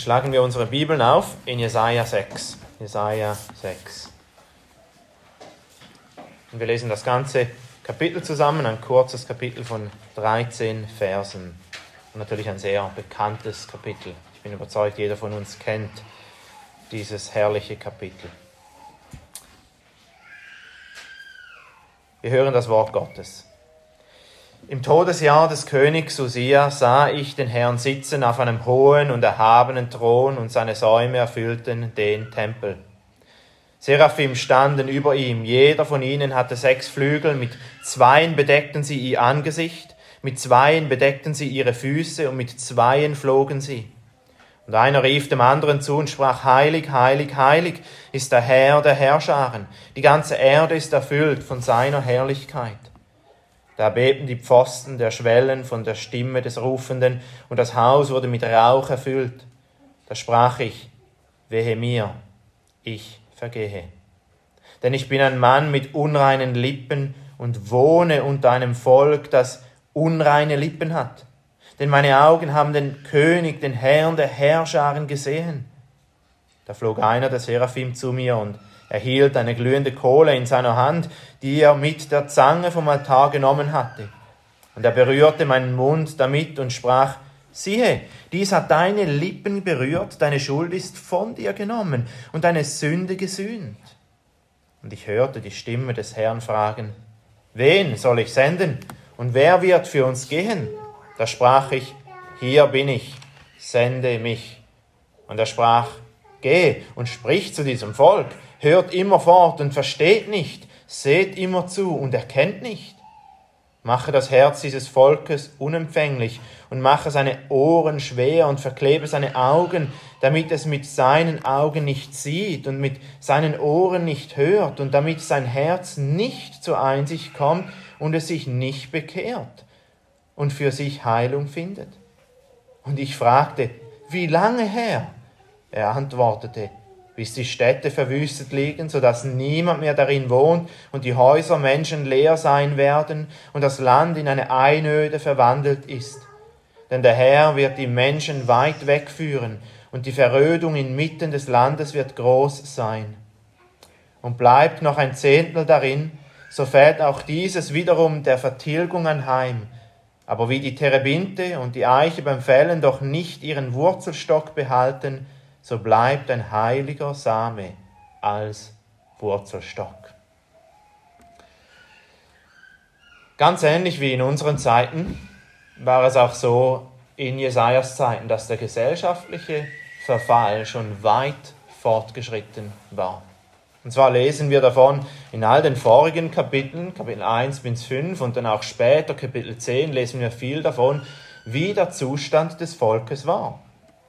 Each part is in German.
Dann schlagen wir unsere Bibeln auf in Jesaja 6. Jesaja 6. Und wir lesen das ganze Kapitel zusammen, ein kurzes Kapitel von 13 Versen. Und natürlich ein sehr bekanntes Kapitel. Ich bin überzeugt, jeder von uns kennt dieses herrliche Kapitel. Wir hören das Wort Gottes. Im Todesjahr des Königs Usia sah ich den Herrn sitzen auf einem hohen und erhabenen Thron und seine Säume erfüllten den Tempel. Seraphim standen über ihm, jeder von ihnen hatte sechs Flügel, mit zweien bedeckten sie ihr Angesicht, mit zweien bedeckten sie ihre Füße und mit zweien flogen sie. Und einer rief dem anderen zu und sprach, Heilig, heilig, heilig ist der Herr der Herrscharen, die ganze Erde ist erfüllt von seiner Herrlichkeit. Da bebten die Pfosten der Schwellen von der Stimme des Rufenden, und das Haus wurde mit Rauch erfüllt. Da sprach ich, wehe mir, ich vergehe. Denn ich bin ein Mann mit unreinen Lippen und wohne unter einem Volk, das unreine Lippen hat. Denn meine Augen haben den König, den Herrn der Herrscharen gesehen. Da flog einer der Seraphim zu mir und er hielt eine glühende Kohle in seiner Hand, die er mit der Zange vom Altar genommen hatte. Und er berührte meinen Mund damit und sprach, Siehe, dies hat deine Lippen berührt, deine Schuld ist von dir genommen und deine Sünde gesühnt. Und ich hörte die Stimme des Herrn fragen, Wen soll ich senden und wer wird für uns gehen? Da sprach ich, Hier bin ich, sende mich. Und er sprach, Geh und sprich zu diesem Volk, hört immerfort und versteht nicht, seht immer zu und erkennt nicht. Mache das Herz dieses Volkes unempfänglich und mache seine Ohren schwer und verklebe seine Augen, damit es mit seinen Augen nicht sieht und mit seinen Ohren nicht hört und damit sein Herz nicht zur Einsicht kommt und es sich nicht bekehrt und für sich Heilung findet. Und ich fragte, wie lange her? Er antwortete, bis die Städte verwüstet liegen, so dass niemand mehr darin wohnt und die Häuser menschenleer sein werden und das Land in eine Einöde verwandelt ist. Denn der Herr wird die Menschen weit wegführen und die Verödung inmitten des Landes wird groß sein. Und bleibt noch ein Zehntel darin, so fällt auch dieses wiederum der Vertilgung anheim. Aber wie die Terebinte und die Eiche beim Fällen doch nicht ihren Wurzelstock behalten, so bleibt ein heiliger Same als Wurzelstock. Ganz ähnlich wie in unseren Zeiten war es auch so in Jesajas Zeiten, dass der gesellschaftliche Verfall schon weit fortgeschritten war. Und zwar lesen wir davon in all den vorigen Kapiteln, Kapitel 1 bis 5 und dann auch später, Kapitel 10, lesen wir viel davon, wie der Zustand des Volkes war.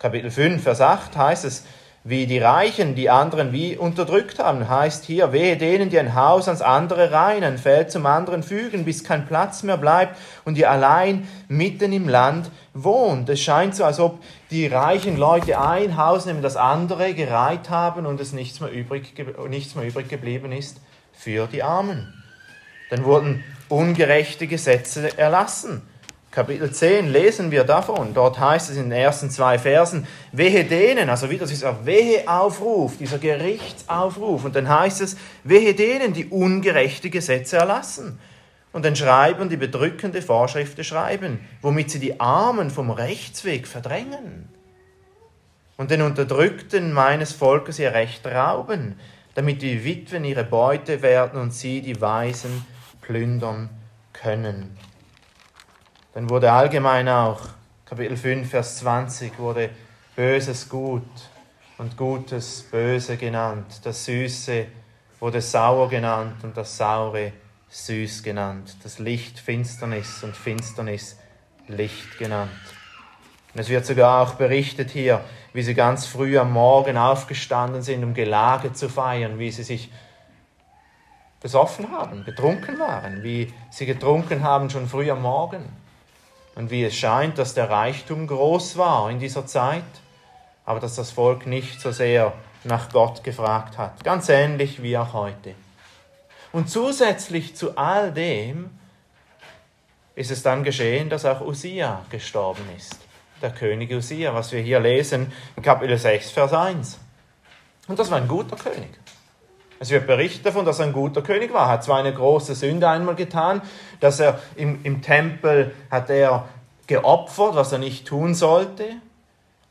Kapitel 5, Vers 8 heißt es, wie die Reichen die anderen wie unterdrückt haben, heißt hier, wehe denen, die ein Haus ans andere reihen, ein Feld zum anderen fügen, bis kein Platz mehr bleibt und ihr allein mitten im Land wohnt. Es scheint so, als ob die reichen Leute ein Haus neben das andere gereiht haben und es nichts mehr übrig, nichts mehr übrig geblieben ist für die Armen. Dann wurden ungerechte Gesetze erlassen. Kapitel 10 lesen wir davon. Dort heißt es in den ersten zwei Versen, wehe denen, also wieder dieser Weheaufruf, dieser Gerichtsaufruf. Und dann heißt es, wehe denen, die ungerechte Gesetze erlassen. Und dann schreiben die bedrückende Vorschriften schreiben, womit sie die Armen vom Rechtsweg verdrängen. Und den Unterdrückten meines Volkes ihr Recht rauben, damit die Witwen ihre Beute werden und sie die Weisen plündern können. Dann wurde allgemein auch, Kapitel 5, Vers 20, wurde Böses gut und Gutes böse genannt. Das Süße wurde sauer genannt und das Saure süß genannt. Das Licht Finsternis und Finsternis Licht genannt. Und es wird sogar auch berichtet hier, wie sie ganz früh am Morgen aufgestanden sind, um Gelage zu feiern, wie sie sich besoffen haben, betrunken waren, wie sie getrunken haben schon früh am Morgen und wie es scheint, dass der Reichtum groß war in dieser Zeit, aber dass das Volk nicht so sehr nach Gott gefragt hat. Ganz ähnlich wie auch heute. Und zusätzlich zu all dem ist es dann geschehen, dass auch Usia gestorben ist. der König Usia, was wir hier lesen Kapitel 6, Vers 1. Und das war ein guter König. Es wird berichtet davon, dass er ein guter König war. Er hat zwar eine große Sünde einmal getan, dass er im, im Tempel hat er geopfert, was er nicht tun sollte,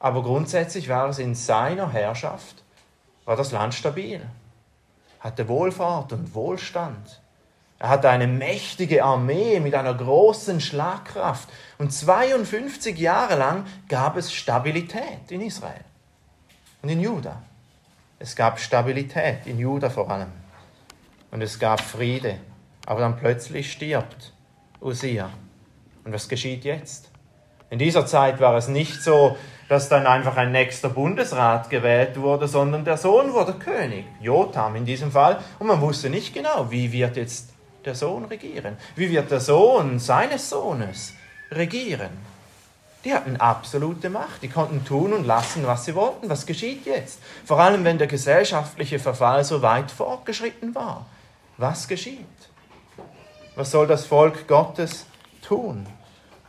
aber grundsätzlich war es in seiner Herrschaft, war das Land stabil, hatte Wohlfahrt und Wohlstand. Er hatte eine mächtige Armee mit einer großen Schlagkraft. Und 52 Jahre lang gab es Stabilität in Israel und in Juda. Es gab Stabilität in Juda vor allem. Und es gab Friede. Aber dann plötzlich stirbt Usia. Und was geschieht jetzt? In dieser Zeit war es nicht so, dass dann einfach ein nächster Bundesrat gewählt wurde, sondern der Sohn wurde König, Jotham in diesem Fall. Und man wusste nicht genau, wie wird jetzt der Sohn regieren? Wie wird der Sohn seines Sohnes regieren? Die hatten absolute Macht. Die konnten tun und lassen, was sie wollten. Was geschieht jetzt? Vor allem, wenn der gesellschaftliche Verfall so weit fortgeschritten war. Was geschieht? Was soll das Volk Gottes tun?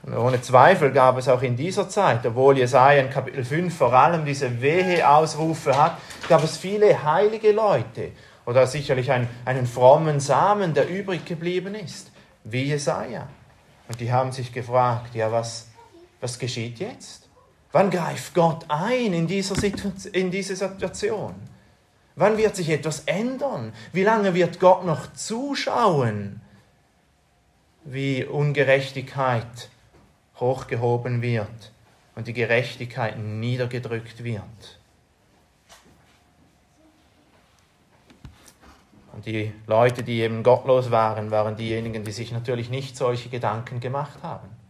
Und ohne Zweifel gab es auch in dieser Zeit, obwohl Jesaja in Kapitel 5 vor allem diese Wehe-Ausrufe hat, gab es viele heilige Leute oder sicherlich einen, einen frommen Samen, der übrig geblieben ist, wie Jesaja. Und die haben sich gefragt, ja, was, was geschieht jetzt? Wann greift Gott ein in, dieser in diese Situation? Wann wird sich etwas ändern? Wie lange wird Gott noch zuschauen, wie Ungerechtigkeit hochgehoben wird und die Gerechtigkeit niedergedrückt wird? Und die Leute, die eben gottlos waren, waren diejenigen, die sich natürlich nicht solche Gedanken gemacht haben.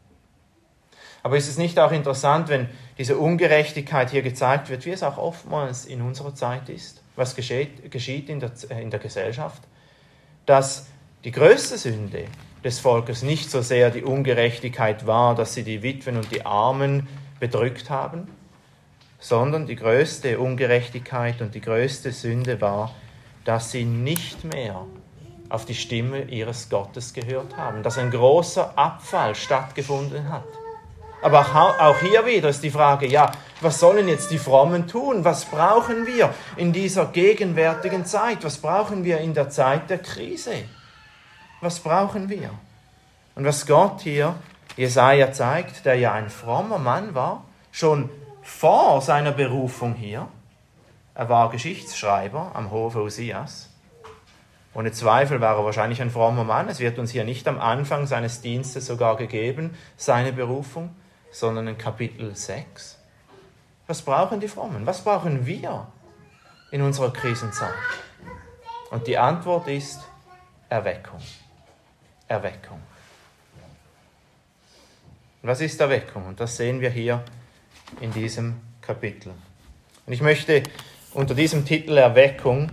Aber ist es nicht auch interessant, wenn diese Ungerechtigkeit hier gezeigt wird, wie es auch oftmals in unserer Zeit ist, was geschieht, geschieht in, der, in der Gesellschaft, dass die größte Sünde des Volkes nicht so sehr die Ungerechtigkeit war, dass sie die Witwen und die Armen bedrückt haben, sondern die größte Ungerechtigkeit und die größte Sünde war, dass sie nicht mehr auf die Stimme ihres Gottes gehört haben, dass ein großer Abfall stattgefunden hat. Aber auch hier wieder ist die Frage, ja, was sollen jetzt die Frommen tun? Was brauchen wir in dieser gegenwärtigen Zeit? Was brauchen wir in der Zeit der Krise? Was brauchen wir? Und was Gott hier Jesaja zeigt, der ja ein frommer Mann war, schon vor seiner Berufung hier, er war Geschichtsschreiber am Hofe Usias. Ohne Zweifel war er wahrscheinlich ein frommer Mann. Es wird uns hier nicht am Anfang seines Dienstes sogar gegeben, seine Berufung, sondern in Kapitel 6. Was brauchen die Frommen? Was brauchen wir in unserer Krisenzeit? Und die Antwort ist Erweckung. Erweckung. Was ist Erweckung? Und das sehen wir hier in diesem Kapitel. Und ich möchte unter diesem Titel Erweckung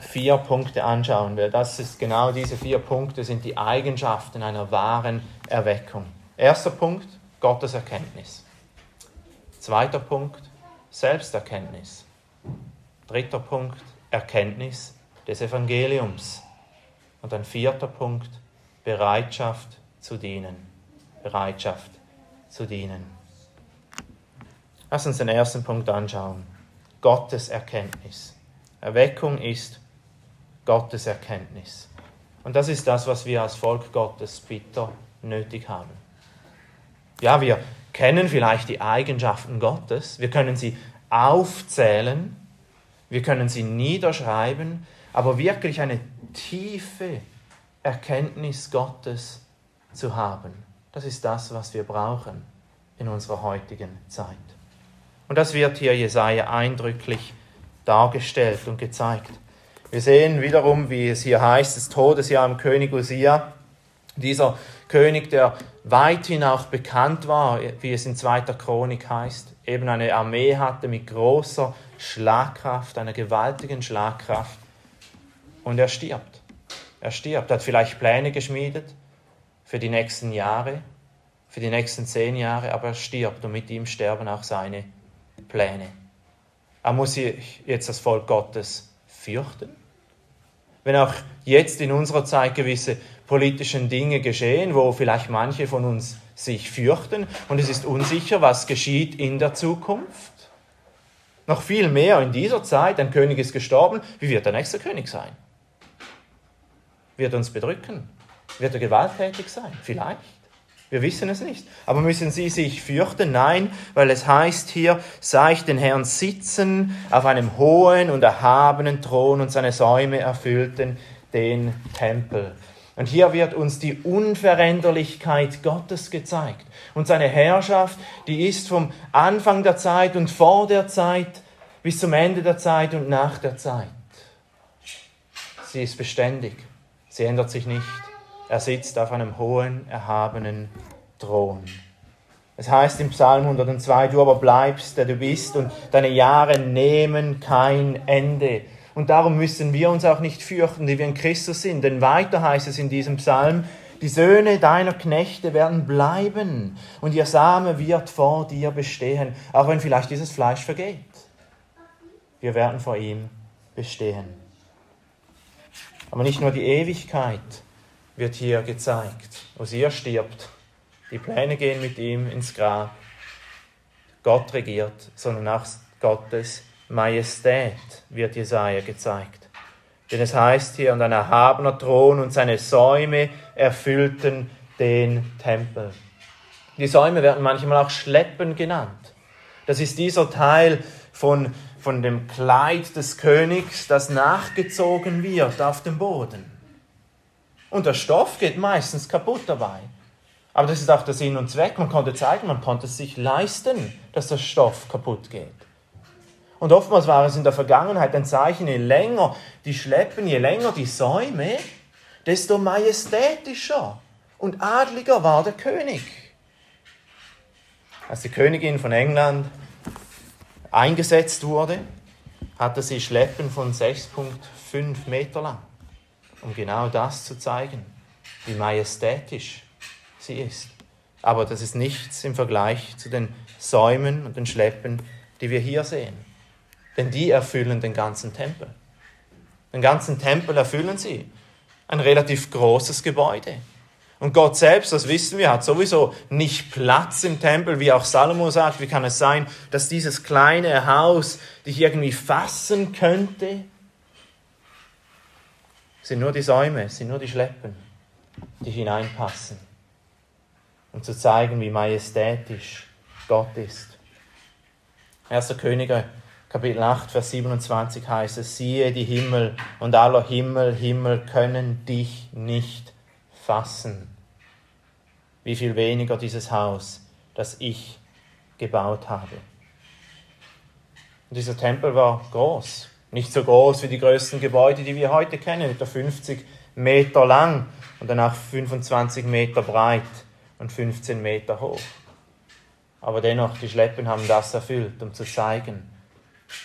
vier Punkte anschauen, weil das ist genau diese vier Punkte sind die Eigenschaften einer wahren Erweckung. Erster Punkt, Gottes Erkenntnis. Zweiter Punkt, Selbsterkenntnis. Dritter Punkt, Erkenntnis des Evangeliums. Und ein vierter Punkt, Bereitschaft zu dienen. Bereitschaft zu dienen. Lass uns den ersten Punkt anschauen. Gottes Erkenntnis. Erweckung ist Gottes Erkenntnis. Und das ist das, was wir als Volk Gottes bitter nötig haben. Ja, wir kennen vielleicht die Eigenschaften Gottes, wir können sie aufzählen, wir können sie niederschreiben, aber wirklich eine tiefe Erkenntnis Gottes zu haben, das ist das, was wir brauchen in unserer heutigen Zeit. Und das wird hier Jesaja eindrücklich dargestellt und gezeigt. Wir sehen wiederum, wie es hier heißt, das Todesjahr im König Usia. Dieser König, der weithin auch bekannt war, wie es in zweiter Chronik heißt, eben eine Armee hatte mit großer Schlagkraft, einer gewaltigen Schlagkraft. Und er stirbt. Er stirbt, er hat vielleicht Pläne geschmiedet für die nächsten Jahre, für die nächsten zehn Jahre, aber er stirbt und mit ihm sterben auch seine Pläne. Er muss sich jetzt das Volk Gottes fürchten. Wenn auch jetzt in unserer Zeit gewisse politische Dinge geschehen, wo vielleicht manche von uns sich fürchten und es ist unsicher, was geschieht in der Zukunft. Noch viel mehr in dieser Zeit, ein König ist gestorben, wie wird der nächste König sein? Wird uns bedrücken? Wird er gewalttätig sein? Vielleicht. Wir wissen es nicht. Aber müssen sie sich fürchten? Nein, weil es heißt hier, sah ich den Herrn sitzen auf einem hohen und erhabenen Thron und seine Säume erfüllten den Tempel. Und hier wird uns die Unveränderlichkeit Gottes gezeigt. Und seine Herrschaft, die ist vom Anfang der Zeit und vor der Zeit bis zum Ende der Zeit und nach der Zeit. Sie ist beständig. Sie ändert sich nicht. Er sitzt auf einem hohen, erhabenen Thron. Es heißt im Psalm 102, du aber bleibst, der du bist, und deine Jahre nehmen kein Ende. Und darum müssen wir uns auch nicht fürchten, die wir in Christus sind. Denn weiter heißt es in diesem Psalm, die Söhne deiner Knechte werden bleiben und ihr Same wird vor dir bestehen, auch wenn vielleicht dieses Fleisch vergeht. Wir werden vor ihm bestehen. Aber nicht nur die Ewigkeit wird hier gezeigt. Osia stirbt. Die Pläne gehen mit ihm ins Grab. Gott regiert, sondern auch Gottes Majestät wird Jesaja gezeigt. Denn es heißt hier, und ein erhabener Thron und seine Säume erfüllten den Tempel. Die Säume werden manchmal auch Schleppen genannt. Das ist dieser Teil von, von dem Kleid des Königs, das nachgezogen wird auf dem Boden. Und der Stoff geht meistens kaputt dabei. Aber das ist auch der Sinn und Zweck. Man konnte zeigen, man konnte es sich leisten, dass der Stoff kaputt geht. Und oftmals war es in der Vergangenheit ein Zeichen, je länger die Schleppen, je länger die Säume, desto majestätischer und adliger war der König. Als die Königin von England eingesetzt wurde, hatte sie Schleppen von 6,5 Meter lang, um genau das zu zeigen, wie majestätisch sie ist. Aber das ist nichts im Vergleich zu den Säumen und den Schleppen, die wir hier sehen. Denn die erfüllen den ganzen Tempel. Den ganzen Tempel erfüllen sie. Ein relativ großes Gebäude. Und Gott selbst, das wissen wir, hat sowieso nicht Platz im Tempel, wie auch Salomo sagt. Wie kann es sein, dass dieses kleine Haus dich irgendwie fassen könnte? Es sind nur die Säume, es sind nur die Schleppen, die hineinpassen, um zu zeigen, wie majestätisch Gott ist. 1. Könige Kapitel 8, Vers 27 heißt es, siehe die Himmel und aller Himmel, Himmel können dich nicht fassen. Wie viel weniger dieses Haus, das ich gebaut habe. Und dieser Tempel war groß. Nicht so groß wie die größten Gebäude, die wir heute kennen, etwa 50 Meter lang und danach 25 Meter breit und 15 Meter hoch. Aber dennoch, die Schleppen haben das erfüllt, um zu zeigen,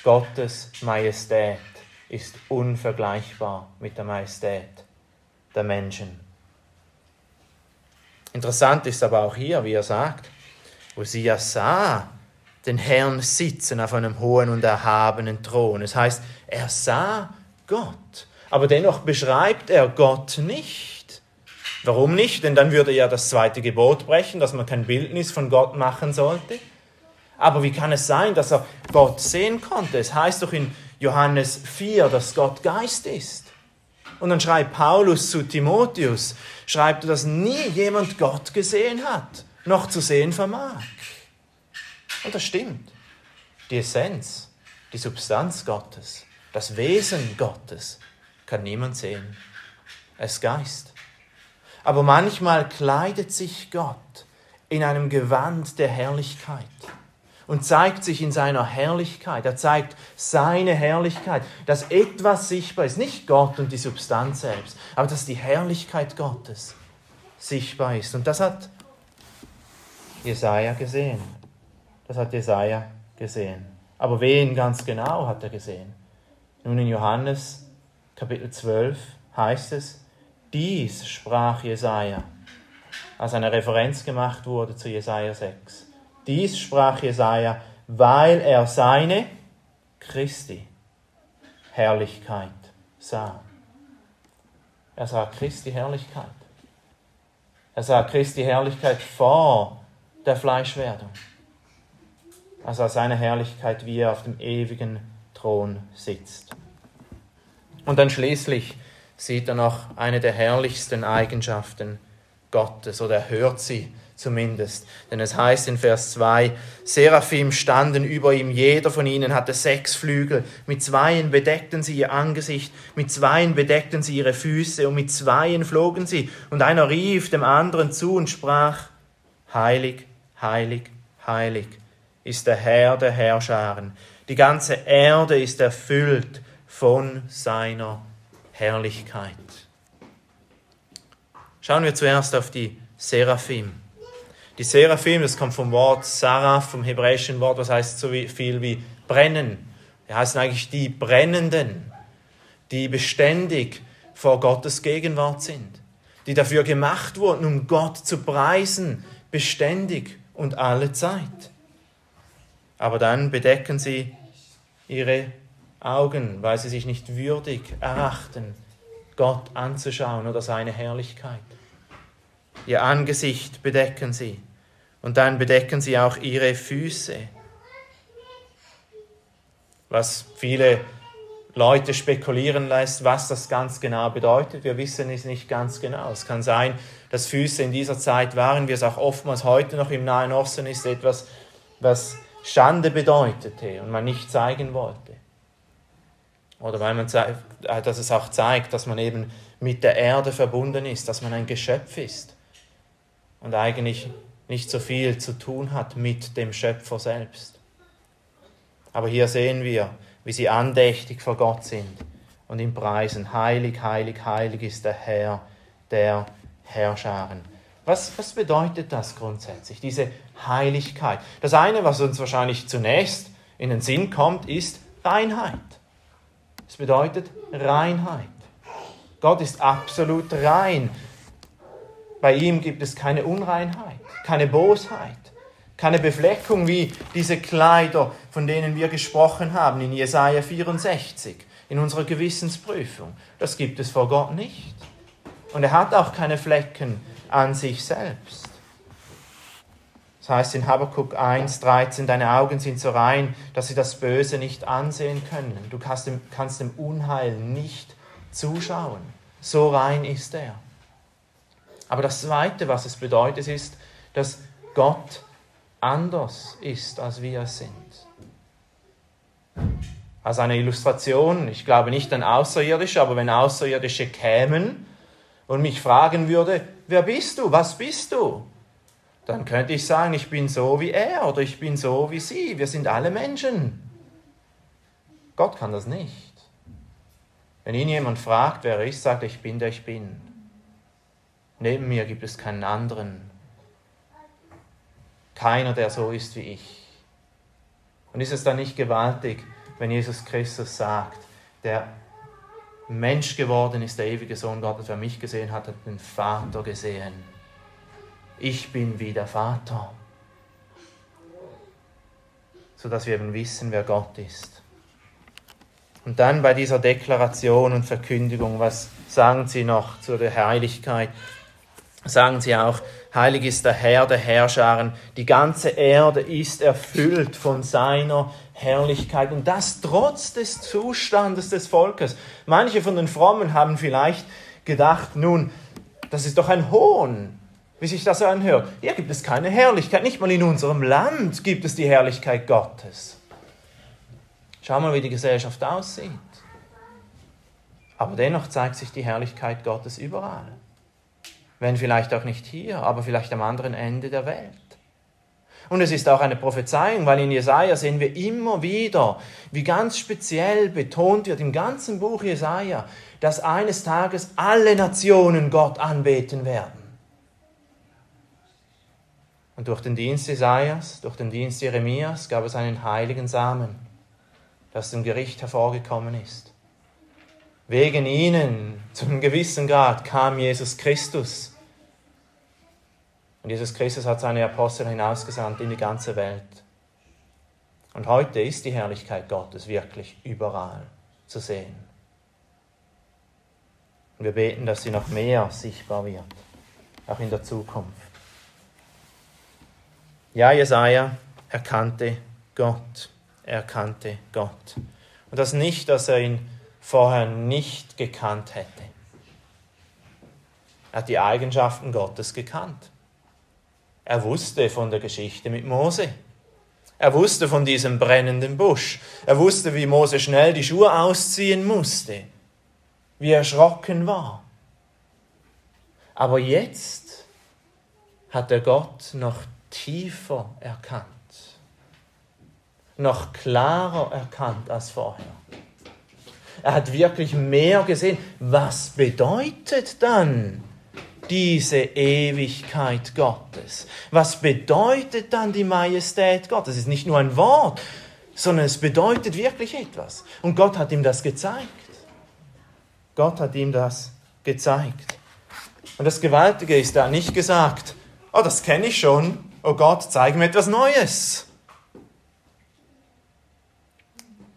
Gottes Majestät ist unvergleichbar mit der Majestät der Menschen. Interessant ist aber auch hier, wie er sagt, Osia sah den Herrn sitzen auf einem hohen und erhabenen Thron. Es heißt, er sah Gott, aber dennoch beschreibt er Gott nicht. Warum nicht? Denn dann würde er ja das zweite Gebot brechen, dass man kein Bildnis von Gott machen sollte. Aber wie kann es sein, dass er Gott sehen konnte? Es heißt doch in Johannes 4, dass Gott Geist ist. Und dann schreibt Paulus zu Timotheus, schreibt, dass nie jemand Gott gesehen hat, noch zu sehen vermag. Und das stimmt. Die Essenz, die Substanz Gottes, das Wesen Gottes kann niemand sehen. Ist Geist. Aber manchmal kleidet sich Gott in einem Gewand der Herrlichkeit und zeigt sich in seiner Herrlichkeit. Er zeigt seine Herrlichkeit, dass etwas sichtbar ist, nicht Gott und die Substanz selbst, aber dass die Herrlichkeit Gottes sichtbar ist. Und das hat Jesaja gesehen. Das hat Jesaja gesehen. Aber wen ganz genau hat er gesehen? Nun in Johannes Kapitel 12 heißt es, dies sprach Jesaja, als eine Referenz gemacht wurde zu Jesaja 6. Dies sprach Jesaja, weil er seine Christi Herrlichkeit sah. Er sah Christi Herrlichkeit. Er sah Christi Herrlichkeit vor der Fleischwerdung. Er sah seine Herrlichkeit, wie er auf dem ewigen Thron sitzt. Und dann schließlich sieht er noch eine der herrlichsten Eigenschaften Gottes oder er hört sie zumindest. Denn es heißt in Vers 2, Seraphim standen über ihm, jeder von ihnen hatte sechs Flügel, mit zweien bedeckten sie ihr Angesicht, mit zweien bedeckten sie ihre Füße und mit zweien flogen sie. Und einer rief dem anderen zu und sprach, Heilig, heilig, heilig ist der Herr der Herrscharen. Die ganze Erde ist erfüllt von seiner Herrlichkeit. Schauen wir zuerst auf die Seraphim. Die Seraphim, das kommt vom Wort Sarah, vom hebräischen Wort, was heißt so viel wie brennen. Die heißen eigentlich die Brennenden, die beständig vor Gottes Gegenwart sind, die dafür gemacht wurden, um Gott zu preisen, beständig und alle Zeit. Aber dann bedecken sie ihre Augen, weil sie sich nicht würdig erachten, Gott anzuschauen oder seine Herrlichkeit. Ihr Angesicht bedecken sie und dann bedecken sie auch ihre Füße. Was viele Leute spekulieren lässt, was das ganz genau bedeutet. Wir wissen es nicht ganz genau. Es kann sein, dass Füße in dieser Zeit waren, wie es auch oftmals heute noch im Nahen Osten ist, etwas, was Schande bedeutete und man nicht zeigen wollte. Oder weil man äh, dass es auch zeigt, dass man eben mit der Erde verbunden ist, dass man ein Geschöpf ist und eigentlich nicht so viel zu tun hat mit dem Schöpfer selbst. Aber hier sehen wir, wie sie andächtig vor Gott sind und ihm preisen. Heilig, heilig, heilig ist der Herr der Herrscharen. Was, was bedeutet das grundsätzlich, diese Heiligkeit? Das eine, was uns wahrscheinlich zunächst in den Sinn kommt, ist Reinheit. Es bedeutet Reinheit. Gott ist absolut rein. Bei ihm gibt es keine Unreinheit, keine Bosheit, keine Befleckung wie diese Kleider, von denen wir gesprochen haben in Jesaja 64, in unserer Gewissensprüfung. Das gibt es vor Gott nicht. Und er hat auch keine Flecken an sich selbst. Das heißt in Habakkuk 1,13, deine Augen sind so rein, dass sie das Böse nicht ansehen können. Du kannst dem, kannst dem Unheil nicht zuschauen. So rein ist er. Aber das Zweite, was es bedeutet, ist, dass Gott anders ist, als wir es sind. Als eine Illustration, ich glaube nicht an Außerirdische, aber wenn Außerirdische kämen und mich fragen würde, wer bist du, was bist du? dann könnte ich sagen, ich bin so wie er oder ich bin so wie sie. Wir sind alle Menschen. Gott kann das nicht. Wenn ihn jemand fragt, wer er ist, sagt er, ich bin der ich bin. Neben mir gibt es keinen anderen. Keiner, der so ist wie ich. Und ist es dann nicht gewaltig, wenn Jesus Christus sagt, der Mensch geworden ist, der ewige Sohn Gottes, wer mich gesehen hat, hat den Vater gesehen ich bin wie der Vater. Sodass wir eben wissen, wer Gott ist. Und dann bei dieser Deklaration und Verkündigung, was sagen sie noch zu der Heiligkeit? Sagen sie auch, heilig ist der Herr der Herrscharen, die ganze Erde ist erfüllt von seiner Herrlichkeit und das trotz des Zustandes des Volkes. Manche von den Frommen haben vielleicht gedacht, nun, das ist doch ein Hohn, wie sich das anhört. Hier gibt es keine Herrlichkeit. Nicht mal in unserem Land gibt es die Herrlichkeit Gottes. Schau mal, wie die Gesellschaft aussieht. Aber dennoch zeigt sich die Herrlichkeit Gottes überall. Wenn vielleicht auch nicht hier, aber vielleicht am anderen Ende der Welt. Und es ist auch eine Prophezeiung, weil in Jesaja sehen wir immer wieder, wie ganz speziell betont wird im ganzen Buch Jesaja, dass eines Tages alle Nationen Gott anbeten werden. Und durch den Dienst Jesajas, durch den Dienst Jeremias gab es einen heiligen Samen, das dem Gericht hervorgekommen ist. Wegen ihnen, zu einem gewissen Grad, kam Jesus Christus. Und Jesus Christus hat seine Apostel hinausgesandt in die ganze Welt. Und heute ist die Herrlichkeit Gottes wirklich überall zu sehen. Und wir beten, dass sie noch mehr sichtbar wird. auch in der Zukunft. Ja, Jesaja erkannte Gott. Er erkannte Gott. Und das nicht, dass er ihn vorher nicht gekannt hätte. Er hat die Eigenschaften Gottes gekannt. Er wusste von der Geschichte mit Mose. Er wusste von diesem brennenden Busch. Er wusste, wie Mose schnell die Schuhe ausziehen musste, wie er erschrocken war. Aber jetzt hat er Gott noch tiefer erkannt, noch klarer erkannt als vorher. Er hat wirklich mehr gesehen. Was bedeutet dann diese Ewigkeit Gottes? Was bedeutet dann die Majestät Gottes? Es ist nicht nur ein Wort, sondern es bedeutet wirklich etwas. Und Gott hat ihm das gezeigt. Gott hat ihm das gezeigt. Und das Gewaltige ist, hat nicht gesagt, oh, das kenne ich schon, oh Gott, zeig mir etwas Neues.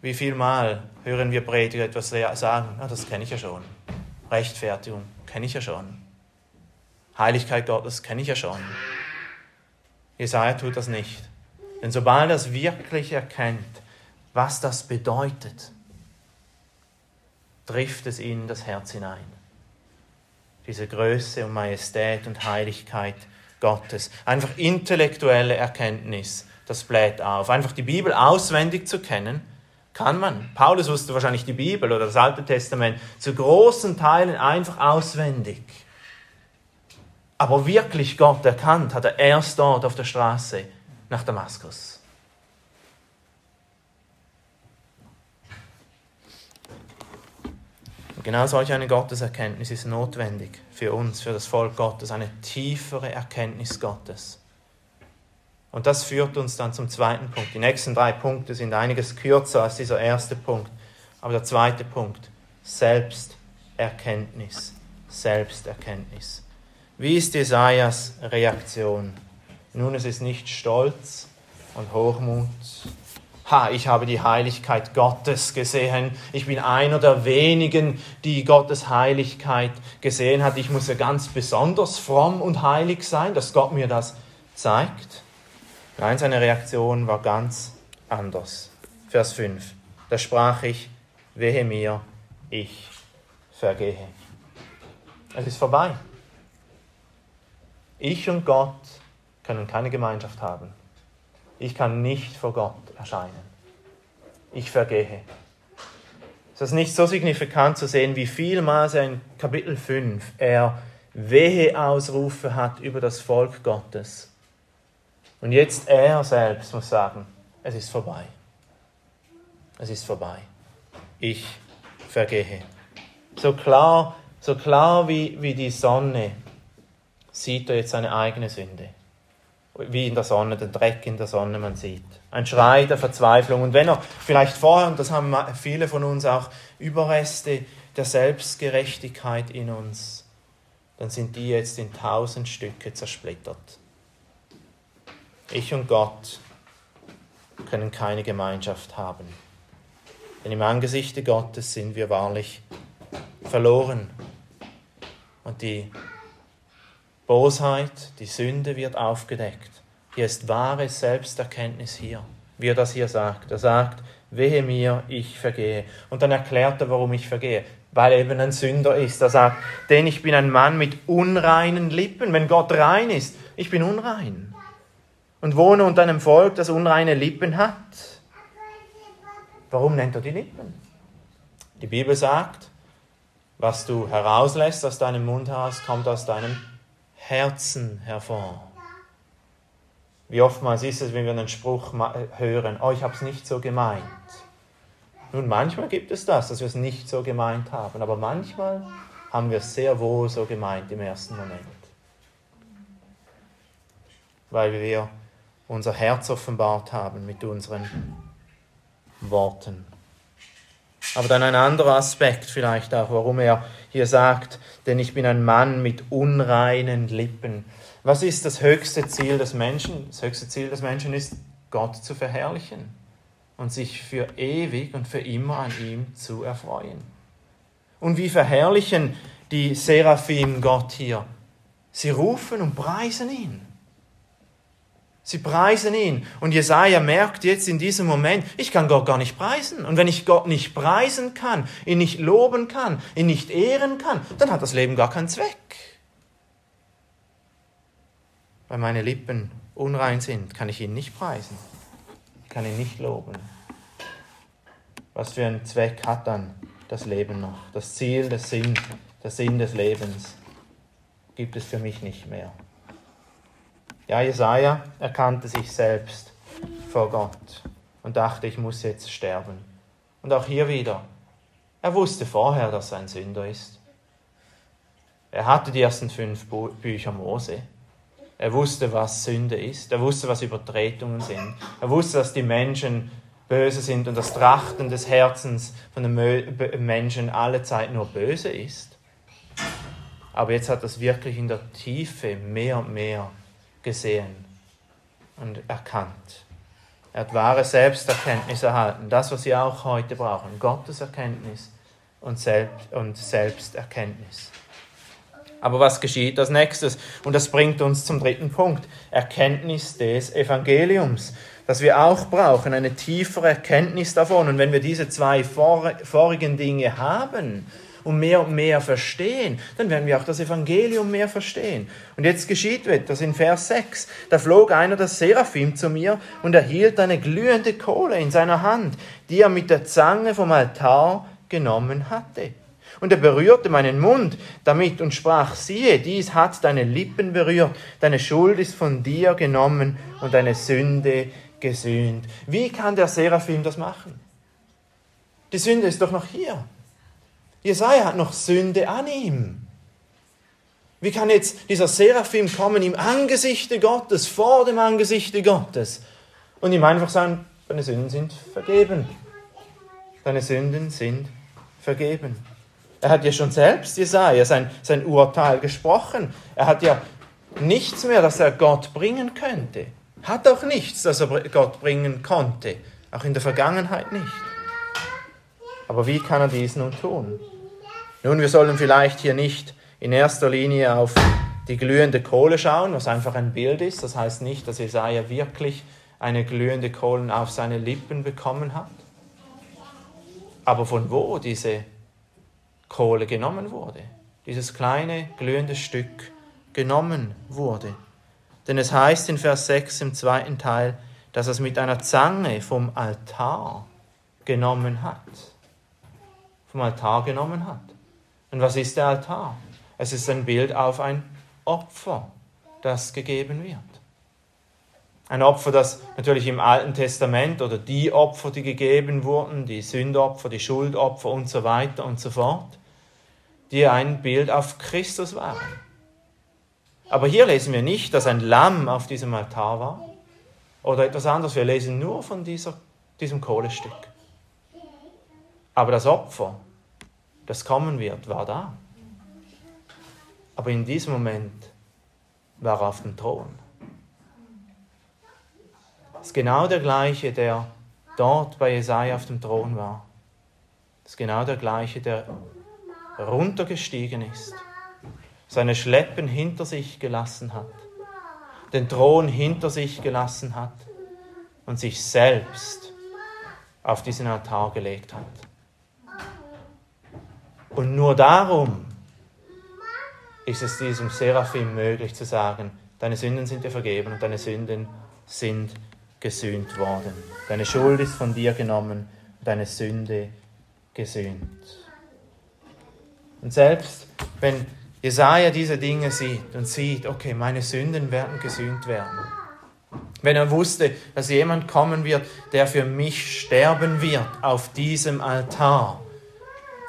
Wie viel Mal hören wir Prediger etwas sagen, oh, das kenne ich ja schon. Rechtfertigung kenne ich ja schon. Heiligkeit Gottes kenne ich ja schon. Jesaja tut das nicht. Denn sobald er es wirklich erkennt, was das bedeutet, trifft es ihn in das Herz hinein. Diese Größe und Majestät und Heiligkeit Gottes. Einfach intellektuelle Erkenntnis, das bläht auf. Einfach die Bibel auswendig zu kennen, kann man. Paulus wusste wahrscheinlich die Bibel oder das Alte Testament zu großen Teilen einfach auswendig. Aber wirklich Gott erkannt hat er erst dort auf der Straße nach Damaskus. genau solch eine Gotteserkenntnis ist notwendig für uns, für das Volk Gottes, eine tiefere Erkenntnis Gottes. Und das führt uns dann zum zweiten Punkt. Die nächsten drei Punkte sind einiges kürzer als dieser erste Punkt. Aber der zweite Punkt, Selbsterkenntnis. Selbsterkenntnis. Wie ist Jesajas Reaktion? Nun, es ist nicht Stolz und Hochmut ha, ich habe die Heiligkeit Gottes gesehen. Ich bin einer der wenigen, die Gottes Heiligkeit gesehen hat. Ich muss ja ganz besonders fromm und heilig sein, dass Gott mir das zeigt. Nein, seine Reaktion war ganz anders. Vers 5. Da sprach ich, wehe mir, ich vergehe. Es ist vorbei. Ich und Gott können keine Gemeinschaft haben. Ich kann nicht vor Gott erscheinen. Ich vergehe. Es ist nicht so signifikant zu sehen, wie vielmals in Kapitel 5 er Wehe-Ausrufe hat über das Volk Gottes. Und jetzt er selbst muss sagen, es ist vorbei. Es ist vorbei. Ich vergehe. So klar, so klar wie, wie die Sonne sieht er jetzt seine eigene Sünde wie in der Sonne, den Dreck in der Sonne man sieht. Ein Schrei der Verzweiflung. Und wenn er vielleicht vorher, und das haben viele von uns auch, Überreste der Selbstgerechtigkeit in uns, dann sind die jetzt in tausend Stücke zersplittert. Ich und Gott können keine Gemeinschaft haben. Denn im Angesichte Gottes sind wir wahrlich verloren. Und die Bosheit, die Sünde wird aufgedeckt. Hier ist wahre Selbsterkenntnis hier, wie er das hier sagt. Er sagt, wehe mir, ich vergehe. Und dann erklärt er, warum ich vergehe. Weil er eben ein Sünder ist. Er sagt, denn ich bin ein Mann mit unreinen Lippen. Wenn Gott rein ist, ich bin unrein. Und wohne unter einem Volk, das unreine Lippen hat. Warum nennt er die Lippen? Die Bibel sagt, was du herauslässt aus deinem Mund heraus, kommt aus deinem Herzen hervor. Wie oftmals ist es, wenn wir einen Spruch hören, oh, ich habe es nicht so gemeint. Nun, manchmal gibt es das, dass wir es nicht so gemeint haben, aber manchmal haben wir es sehr wohl so gemeint im ersten Moment. Weil wir unser Herz offenbart haben mit unseren Worten. Aber dann ein anderer Aspekt vielleicht auch, warum er hier sagt, denn ich bin ein Mann mit unreinen Lippen. Was ist das höchste Ziel des Menschen? Das höchste Ziel des Menschen ist, Gott zu verherrlichen und sich für ewig und für immer an ihm zu erfreuen. Und wie verherrlichen die Seraphim Gott hier? Sie rufen und preisen ihn. Sie preisen ihn. Und Jesaja merkt jetzt in diesem Moment, ich kann Gott gar nicht preisen. Und wenn ich Gott nicht preisen kann, ihn nicht loben kann, ihn nicht ehren kann, dann hat das Leben gar keinen Zweck. Weil meine Lippen unrein sind, kann ich ihn nicht preisen, kann ihn nicht loben. Was für einen Zweck hat dann das Leben noch? Das Ziel, der Sinn, der Sinn des Lebens gibt es für mich nicht mehr. Ja, Jesaja erkannte sich selbst vor Gott und dachte, ich muss jetzt sterben. Und auch hier wieder, er wusste vorher, dass er ein Sünder ist. Er hatte die ersten fünf Bücher Mose. Er wusste, was Sünde ist. Er wusste, was Übertretungen sind. Er wusste, dass die Menschen böse sind und das Trachten des Herzens von den Menschen alle Zeit nur böse ist. Aber jetzt hat es wirklich in der Tiefe mehr und mehr gesehen und erkannt. Er hat wahre Selbsterkenntnis erhalten, das, was wir auch heute brauchen, Gottes Erkenntnis und, Selbst und Selbsterkenntnis. Aber was geschieht als nächstes? Und das bringt uns zum dritten Punkt, Erkenntnis des Evangeliums, das wir auch brauchen, eine tiefere Erkenntnis davon. Und wenn wir diese zwei vorigen Dinge haben, und mehr und mehr verstehen, dann werden wir auch das Evangelium mehr verstehen. Und jetzt geschieht etwas in Vers 6. Da flog einer der Seraphim zu mir und erhielt eine glühende Kohle in seiner Hand, die er mit der Zange vom Altar genommen hatte. Und er berührte meinen Mund damit und sprach, siehe, dies hat deine Lippen berührt, deine Schuld ist von dir genommen und deine Sünde gesühnt. Wie kann der Seraphim das machen? Die Sünde ist doch noch hier. Jesaja hat noch Sünde an ihm. Wie kann jetzt dieser Seraphim kommen im Angesichte Gottes, vor dem Angesichte Gottes und ihm einfach sagen, deine Sünden sind vergeben. Deine Sünden sind vergeben. Er hat ja schon selbst, Jesaja, sein, sein Urteil gesprochen. Er hat ja nichts mehr, das er Gott bringen könnte. Hat auch nichts, das er Gott bringen konnte. Auch in der Vergangenheit nicht. Aber wie kann er dies nun tun? Nun, wir sollen vielleicht hier nicht in erster Linie auf die glühende Kohle schauen, was einfach ein Bild ist. Das heißt nicht, dass Jesaja wirklich eine glühende Kohle auf seine Lippen bekommen hat. Aber von wo diese Kohle genommen wurde, dieses kleine glühende Stück genommen wurde. Denn es heißt in Vers 6 im zweiten Teil, dass er es mit einer Zange vom Altar genommen hat. Vom Altar genommen hat. Und was ist der Altar? Es ist ein Bild auf ein Opfer, das gegeben wird. Ein Opfer, das natürlich im Alten Testament oder die Opfer, die gegeben wurden, die Sündopfer, die Schuldopfer und so weiter und so fort, die ein Bild auf Christus waren. Aber hier lesen wir nicht, dass ein Lamm auf diesem Altar war oder etwas anderes. Wir lesen nur von dieser, diesem Kohlestück. Aber das Opfer, das kommen wird, war da. Aber in diesem Moment war er auf dem Thron. Das ist genau der gleiche, der dort bei Jesaja auf dem Thron war. Das ist genau der gleiche, der runtergestiegen ist, seine Schleppen hinter sich gelassen hat, den Thron hinter sich gelassen hat und sich selbst auf diesen Altar gelegt hat. Und nur darum ist es diesem Seraphim möglich zu sagen, deine Sünden sind dir vergeben und deine Sünden sind gesühnt worden. Deine Schuld ist von dir genommen und deine Sünde gesühnt. Und selbst wenn Jesaja diese Dinge sieht und sieht, okay, meine Sünden werden gesühnt werden. Wenn er wusste, dass jemand kommen wird, der für mich sterben wird auf diesem Altar,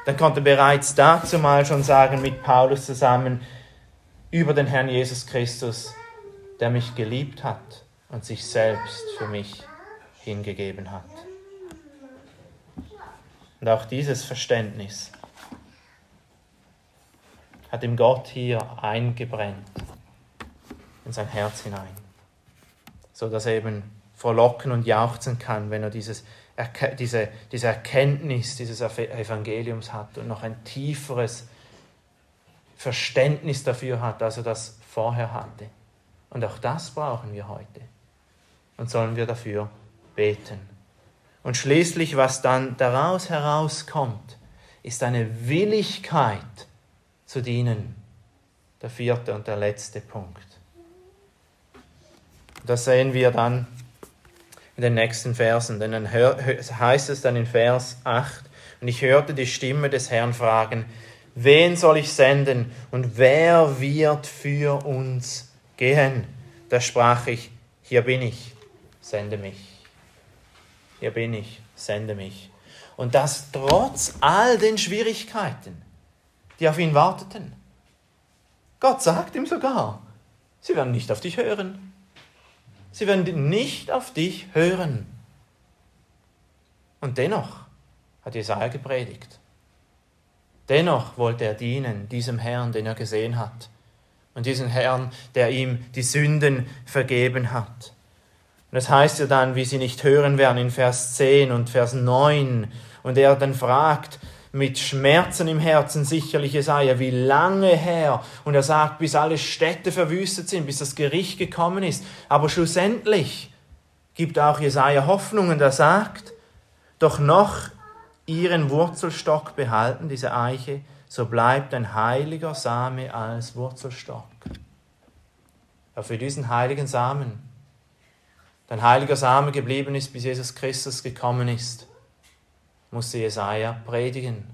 dann konnte bereits dazu mal schon sagen mit Paulus zusammen über den Herrn Jesus Christus, der mich geliebt hat und sich selbst für mich hingegeben hat. Und auch dieses Verständnis hat ihm Gott hier eingebrennt in sein Herz hinein, so dass er eben frohlocken und jauchzen kann, wenn er dieses diese, diese Erkenntnis dieses Evangeliums hat und noch ein tieferes Verständnis dafür hat, als er das vorher hatte. Und auch das brauchen wir heute. Und sollen wir dafür beten. Und schließlich, was dann daraus herauskommt, ist eine Willigkeit zu dienen. Der vierte und der letzte Punkt. Das sehen wir dann in den nächsten Versen, denn dann heißt es dann in Vers 8, und ich hörte die Stimme des Herrn fragen, wen soll ich senden und wer wird für uns gehen? Da sprach ich, hier bin ich, sende mich. Hier bin ich, sende mich. Und das trotz all den Schwierigkeiten, die auf ihn warteten. Gott sagt ihm sogar, sie werden nicht auf dich hören. Sie werden nicht auf dich hören. Und dennoch hat Jesaja gepredigt. Dennoch wollte er dienen, diesem Herrn, den er gesehen hat. Und diesem Herrn, der ihm die Sünden vergeben hat. Und das heißt ja dann, wie sie nicht hören werden in Vers 10 und Vers 9. Und er dann fragt, mit Schmerzen im Herzen sicherlich Jesaja, wie lange her? Und er sagt, bis alle Städte verwüstet sind, bis das Gericht gekommen ist. Aber schlussendlich gibt auch Jesaja Hoffnung und er sagt, doch noch ihren Wurzelstock behalten, diese Eiche, so bleibt ein heiliger Same als Wurzelstock. Ja, für diesen heiligen Samen, dein heiliger Same geblieben ist, bis Jesus Christus gekommen ist, musste Jesaja predigen,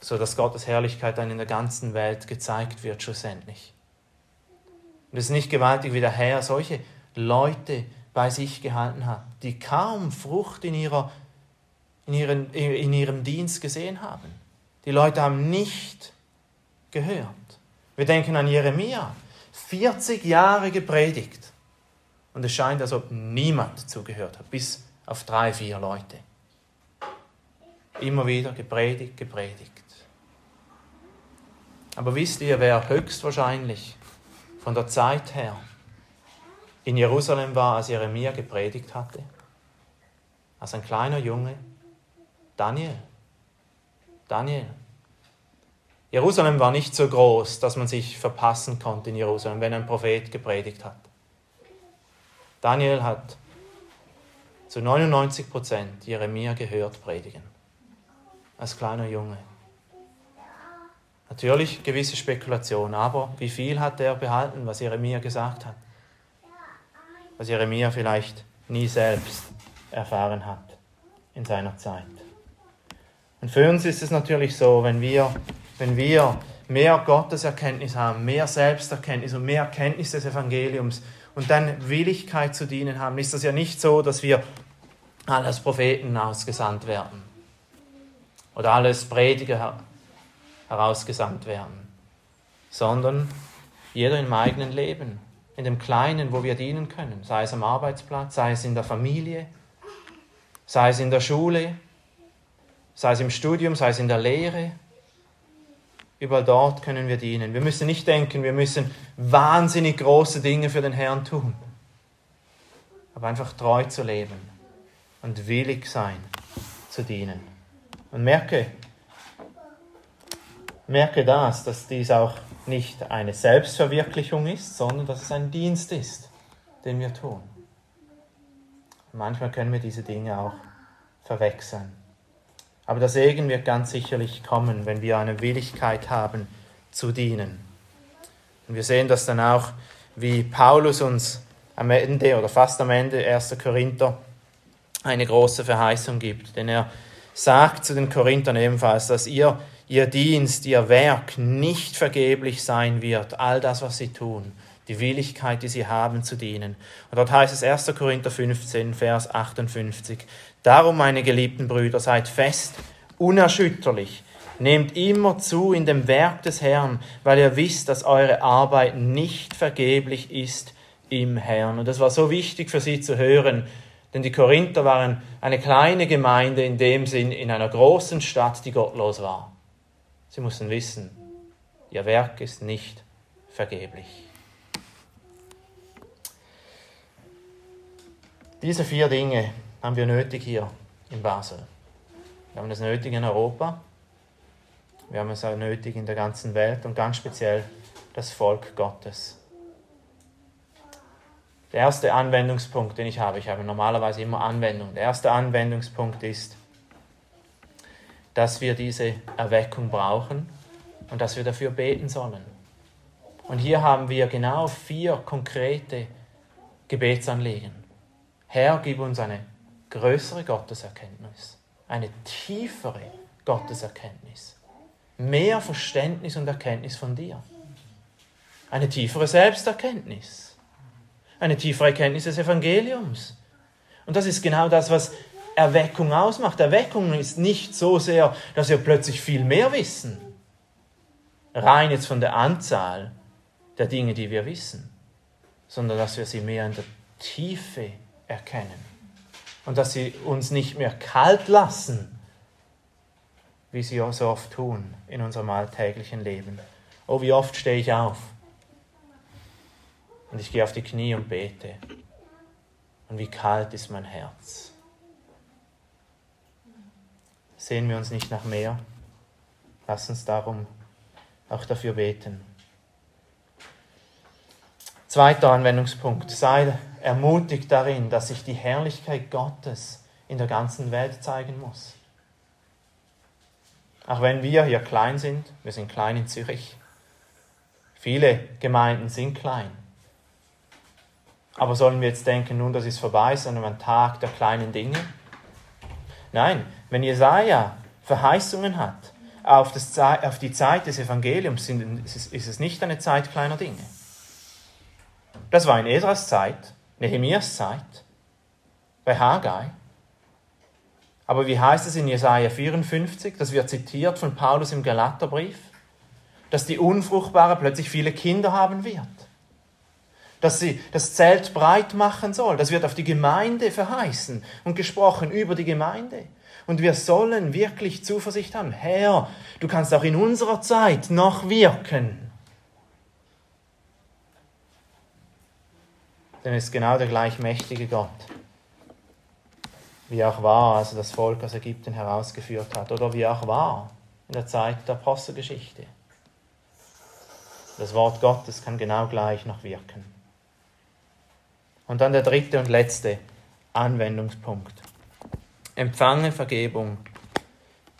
so dass Gottes Herrlichkeit dann in der ganzen Welt gezeigt wird, schlussendlich. Und es ist nicht gewaltig, wie der Herr solche Leute bei sich gehalten hat, die kaum Frucht in, ihrer, in, ihren, in ihrem Dienst gesehen haben. Die Leute haben nicht gehört. Wir denken an Jeremia, 40 Jahre gepredigt. Und es scheint, als ob niemand zugehört hat, bis auf drei, vier Leute. Immer wieder gepredigt, gepredigt. Aber wisst ihr, wer höchstwahrscheinlich von der Zeit her in Jerusalem war, als Jeremia gepredigt hatte? Als ein kleiner Junge? Daniel. Daniel. Jerusalem war nicht so groß, dass man sich verpassen konnte in Jerusalem, wenn ein Prophet gepredigt hat. Daniel hat zu 99 Prozent Jeremia gehört predigen als kleiner Junge. Natürlich gewisse Spekulation, aber wie viel hat er behalten, was Jeremia gesagt hat? Was Jeremia vielleicht nie selbst erfahren hat in seiner Zeit. Und für uns ist es natürlich so, wenn wir, wenn wir mehr Gotteserkenntnis haben, mehr Selbsterkenntnis und mehr Erkenntnis des Evangeliums und dann Willigkeit zu dienen haben, ist das ja nicht so, dass wir als Propheten ausgesandt werden oder alles Prediger herausgesandt werden, sondern jeder im eigenen Leben, in dem Kleinen, wo wir dienen können, sei es am Arbeitsplatz, sei es in der Familie, sei es in der Schule, sei es im Studium, sei es in der Lehre. Überall dort können wir dienen. Wir müssen nicht denken, wir müssen wahnsinnig große Dinge für den Herrn tun, aber einfach treu zu leben und willig sein zu dienen. Und merke, merke das, dass dies auch nicht eine Selbstverwirklichung ist, sondern dass es ein Dienst ist, den wir tun. Manchmal können wir diese Dinge auch verwechseln. Aber der Segen wird ganz sicherlich kommen, wenn wir eine Willigkeit haben zu dienen. Und wir sehen das dann auch, wie Paulus uns am Ende oder fast am Ende 1. Korinther eine große Verheißung gibt. Denn er sagt zu den Korinthern ebenfalls, dass ihr, ihr Dienst, ihr Werk nicht vergeblich sein wird, all das, was sie tun, die Willigkeit, die sie haben zu dienen. Und dort heißt es 1. Korinther 15, Vers 58, Darum, meine geliebten Brüder, seid fest, unerschütterlich, nehmt immer zu in dem Werk des Herrn, weil ihr wisst, dass eure Arbeit nicht vergeblich ist im Herrn. Und das war so wichtig für sie zu hören, denn die Korinther waren eine kleine Gemeinde in dem Sinn in einer großen Stadt, die gottlos war. Sie mussten wissen, ihr Werk ist nicht vergeblich. Diese vier Dinge haben wir nötig hier in Basel. Wir haben es nötig in Europa, wir haben es auch nötig in der ganzen Welt und ganz speziell das Volk Gottes. Der erste Anwendungspunkt, den ich habe, ich habe normalerweise immer Anwendung, der erste Anwendungspunkt ist, dass wir diese Erweckung brauchen und dass wir dafür beten sollen. Und hier haben wir genau vier konkrete Gebetsanliegen. Herr, gib uns eine größere Gotteserkenntnis, eine tiefere Gotteserkenntnis, mehr Verständnis und Erkenntnis von dir, eine tiefere Selbsterkenntnis, eine tiefere Erkenntnis des Evangeliums. Und das ist genau das, was Erweckung ausmacht. Erweckung ist nicht so sehr, dass wir plötzlich viel mehr wissen, rein jetzt von der Anzahl der Dinge, die wir wissen, sondern dass wir sie mehr in der Tiefe erkennen und dass sie uns nicht mehr kalt lassen, wie sie so oft tun in unserem alltäglichen Leben. Oh, wie oft stehe ich auf und ich gehe auf die Knie und bete. Und wie kalt ist mein Herz. Sehen wir uns nicht nach mehr? Lass uns darum auch dafür beten. Zweiter Anwendungspunkt. Sei ermutigt darin, dass sich die Herrlichkeit Gottes in der ganzen Welt zeigen muss. Auch wenn wir hier klein sind, wir sind klein in Zürich. Viele Gemeinden sind klein. Aber sollen wir jetzt denken, nun, das ist vorbei, sondern ein Tag der kleinen Dinge? Nein, wenn Jesaja Verheißungen hat auf, das, auf die Zeit des Evangeliums, ist es nicht eine Zeit kleiner Dinge. Das war in Esras Zeit, Nehemias Zeit, bei Haggai. Aber wie heißt es in Jesaja 54? Das wird zitiert von Paulus im Galaterbrief, dass die Unfruchtbare plötzlich viele Kinder haben wird. Dass sie das Zelt breit machen soll. Das wird auf die Gemeinde verheißen und gesprochen über die Gemeinde. Und wir sollen wirklich Zuversicht haben. Herr, du kannst auch in unserer Zeit noch wirken. Denn es ist genau der gleichmächtige Gott, wie auch war, als er das Volk aus Ägypten herausgeführt hat, oder wie auch war in der Zeit der Apostelgeschichte. Das Wort Gottes kann genau gleich noch wirken. Und dann der dritte und letzte Anwendungspunkt. Empfange Vergebung,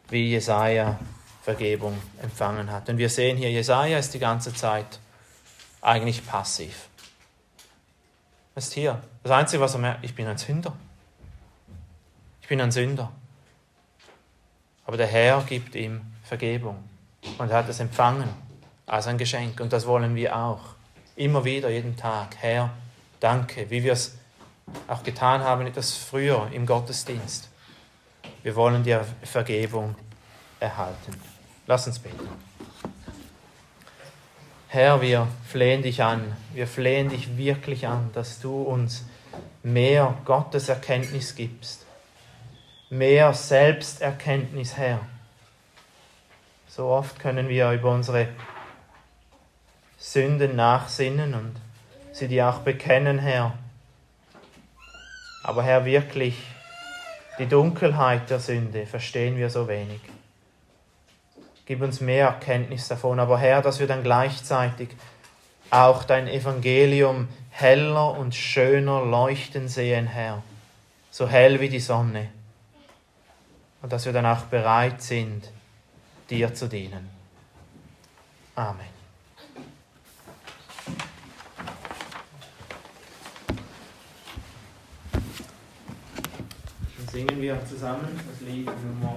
wie Jesaja Vergebung empfangen hat. Und wir sehen hier, Jesaja ist die ganze Zeit eigentlich passiv. Was ist hier? Das Einzige, was er merkt, ich bin ein Sünder. Ich bin ein Sünder. Aber der Herr gibt ihm Vergebung und er hat es empfangen als ein Geschenk. Und das wollen wir auch. Immer wieder, jeden Tag. Herr, danke, wie wir es auch getan haben, etwas früher im Gottesdienst. Wir wollen dir Vergebung erhalten. Lass uns beten. Herr, wir flehen dich an, wir flehen dich wirklich an, dass du uns mehr Gotteserkenntnis gibst, mehr Selbsterkenntnis, Herr. So oft können wir über unsere Sünden nachsinnen und sie dir auch bekennen, Herr. Aber Herr, wirklich die Dunkelheit der Sünde verstehen wir so wenig. Gib uns mehr Erkenntnis davon. Aber Herr, dass wir dann gleichzeitig auch dein Evangelium heller und schöner leuchten sehen, Herr. So hell wie die Sonne. Und dass wir dann auch bereit sind, dir zu dienen. Amen. Singen wir zusammen. Das Lied Nummer